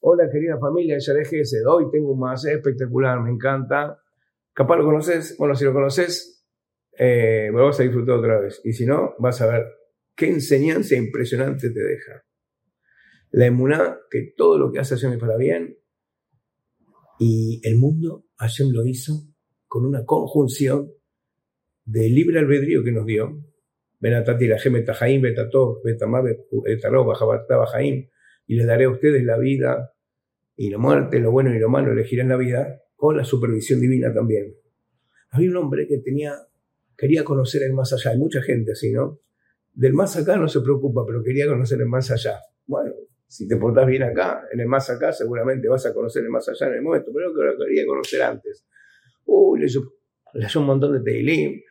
Hola querida familia de Yarejes, hoy tengo un más espectacular, me encanta. Capaz lo conoces, bueno, si lo conoces, eh, lo vas a disfrutar otra vez. Y si no, vas a ver qué enseñanza impresionante te deja. La emuná, que todo lo que hace Hashem es para bien, y el mundo Hashem lo hizo con una conjunción de libre albedrío que nos dio. Benatati la Betajaim, Betató, Betamá, Betaró, Bajaim, y les daré a ustedes la vida y la muerte, lo bueno y lo malo, elegirán la vida con la supervisión divina también. Había un hombre que tenía, quería conocer el más allá, hay mucha gente así, ¿no? Del más acá no se preocupa, pero quería conocer el más allá. Bueno, si te portás bien acá, en el más acá, seguramente vas a conocer el más allá en el momento, pero lo quería conocer antes. Uy, leyó, leyó un montón de Teilim,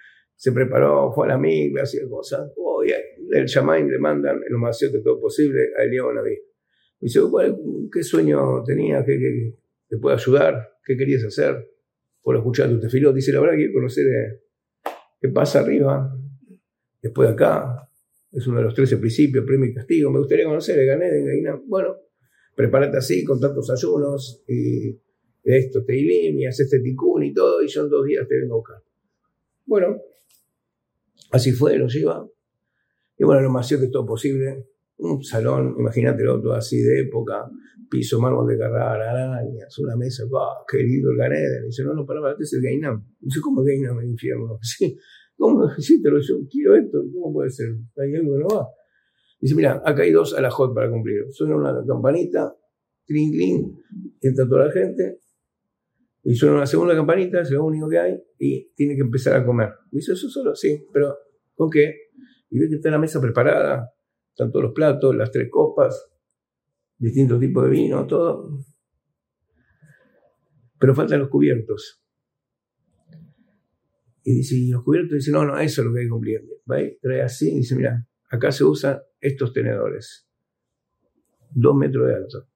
se preparó, fue a la migra, hacía cosas. Uy, el Shamaim le mandan el más de todo posible a Eliyahu Naví. Me dice, ¿qué sueño tenías? ¿Qué, te puede ayudar? ¿Qué querías hacer? Por escuchar tu tefilot. Dice, la verdad, quiero conocer eh, qué pasa arriba, después de acá. Es uno de los 13 principios, premio y castigo. Me gustaría conocer el Gané de Gainam. Bueno, prepárate así, con tantos ayunos, y esto te haces este ticún y todo, y yo en dos días te vengo a buscar. Bueno, así fue, lo lleva. Y bueno, lo más cierto es todo posible un salón, imagínatelo todo así de época, piso, mármol de carrara, arañas, una mesa, ¡wow! ¡Qué lindo el Ganeden! Dice, no, no, para, este es el Gainam. Dice, ¿cómo Gainam el infierno? Sí, ¿cómo? Sí, te lo yo quiero esto, ¿cómo puede ser? ¿Hay algo que no va? Dice, mira, acá hay dos alajot para cumplir. Suena una campanita, clink, clink, entra toda la gente, y suena una segunda campanita, es lo único que hay, y tiene que empezar a comer. Dice, ¿eso solo? Sí, pero ¿con qué? Y ve que está la mesa preparada, están todos los platos, las tres copas, distintos tipos de vino, todo. Pero faltan los cubiertos. Y dice, y los cubiertos dice, no, no, eso es lo que hay que cumplir. Trae así y dice, mira, acá se usan estos tenedores. Dos metros de alto.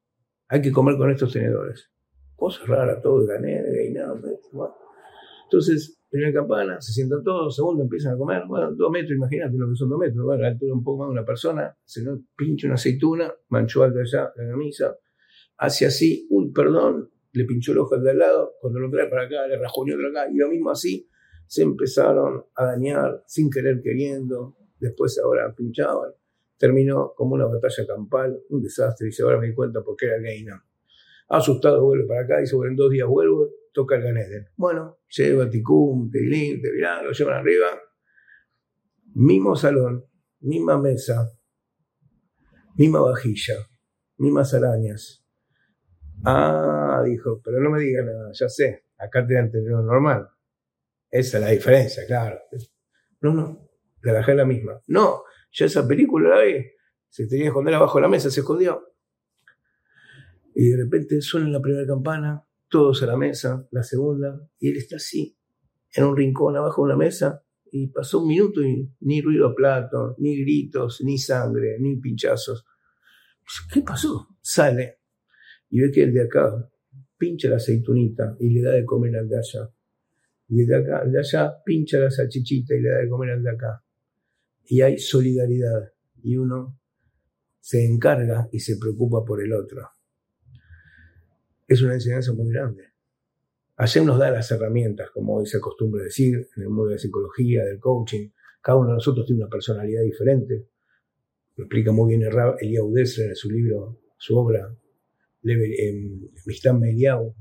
Hay que comer con estos tenedores. Cosas raras, todo de negra y nada. Entonces, primera campana, se sientan todos, segundo empiezan a comer, bueno, dos metros, imagínate lo que son dos metros, bueno, la altura un poco más de una persona, se pincha una aceituna, manchó algo allá la camisa, hace así, uy, perdón, le pinchó el ojo al de al lado, cuando lo trae para acá, le rajuñó de acá, y lo mismo así, se empezaron a dañar sin querer queriendo, después ahora pinchaban, terminó como una batalla campal, un desastre, y se ahora me di cuenta porque era Gaina. Asustado vuelve para acá, y sobre en dos días vuelvo, toca el Ganeden. Bueno, lleva Ticum, Teilín, Tevilán, lo llevan arriba. Mismo salón, misma mesa, misma vajilla, mismas arañas. Ah, dijo, pero no me diga nada, ya sé, acá te dan lo normal. Esa es la diferencia, claro. No, no, la la misma. No, ya esa película la vi. Se tenía que esconder abajo de la mesa, se escondió. Y de repente suena la primera campana, todos a la mesa, la segunda, y él está así, en un rincón abajo de una mesa, y pasó un minuto y ni ruido a plato, ni gritos, ni sangre, ni pinchazos. ¿Qué pasó? Sale y ve que el de acá pincha la aceitunita y le da de comer al de allá. Y el de acá, el de allá pincha la salchichita y le da de comer al de acá. Y hay solidaridad y uno se encarga y se preocupa por el otro es una enseñanza muy grande. Hashem nos da las herramientas, como hoy se acostumbra decir, en el mundo de la psicología, del coaching. Cada uno de nosotros tiene una personalidad diferente. Lo explica muy bien Eliyahu Dessler en su libro, su obra, Mistam Eliyahu.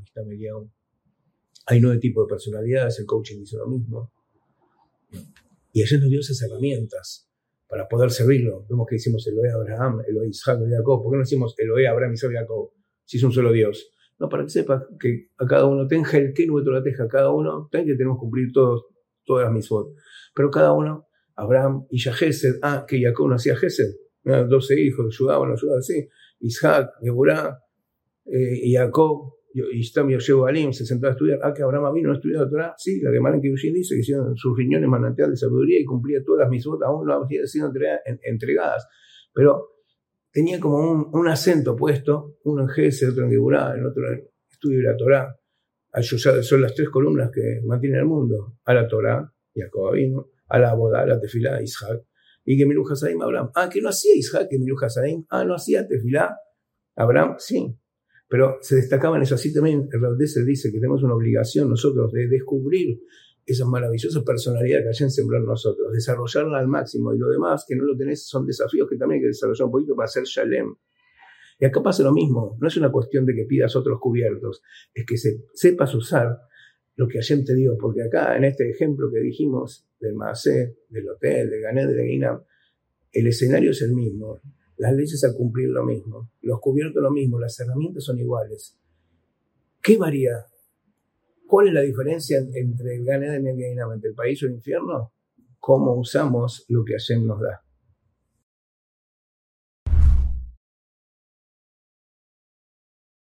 Hay nueve tipos de personalidades, el coaching dice lo mismo. Y Hashem nos dio esas herramientas para poder servirlo. Vemos que decimos Eloé Abraham, Eloé Isaac, Eloé Jacob. ¿Por qué no decimos Eloé Abraham, Isaac Jacob? Si es un solo Dios. No, para que sepas que a cada uno tenga el que nuestro teja, cada uno, que tenemos que cumplir todos, todas mis votos. Pero cada uno, Abraham y Yahesed, ah, que Jacob nacía Gesed, doce hijos, ayudaban, ayudaban así, Isaac, Geburá, eh, y Jacob, y Stam Yoshua Alim se sentaba a estudiar. Ah, que Abraham vino a estudiar la Torah. Sí, la Gemara en Kiddushin dice que hicieron sus riñones manantial de sabiduría y cumplía todas las misbot, aún no habían sido entregadas. Pero tenía como un, acento puesto, uno en Gese, otro en Geburá, el otro en estudio de la Torá. Son las tres columnas que mantienen el mundo. A la Torá, Jacob vino, a la Boda, a la Tefilá, Isaac. Y que Milu Hasadim, Abraham. Ah, que no hacía Isaac, que Milu Hasadim. Ah, no hacía Tefilá. Abraham, sí. Pero se destacaban eso. Así también el se dice que tenemos una obligación nosotros de descubrir esa maravillosa personalidad que hayan sembrado nosotros, desarrollarla al máximo. Y lo demás, que no lo tenés, son desafíos que también hay que desarrollar un poquito para hacer Shalem. Y acá pasa lo mismo. No es una cuestión de que pidas otros cubiertos, es que se, sepas usar lo que ayer te dio, porque acá en este ejemplo que dijimos del Maasé, del hotel, del Gané, de Guinam, el escenario es el mismo, las leyes al cumplir lo mismo, los cubiertos lo mismo, las herramientas son iguales. ¿Qué varía? ¿Cuál es la diferencia entre el Gané y el entre el país o el infierno? Cómo usamos lo que Hashem nos da.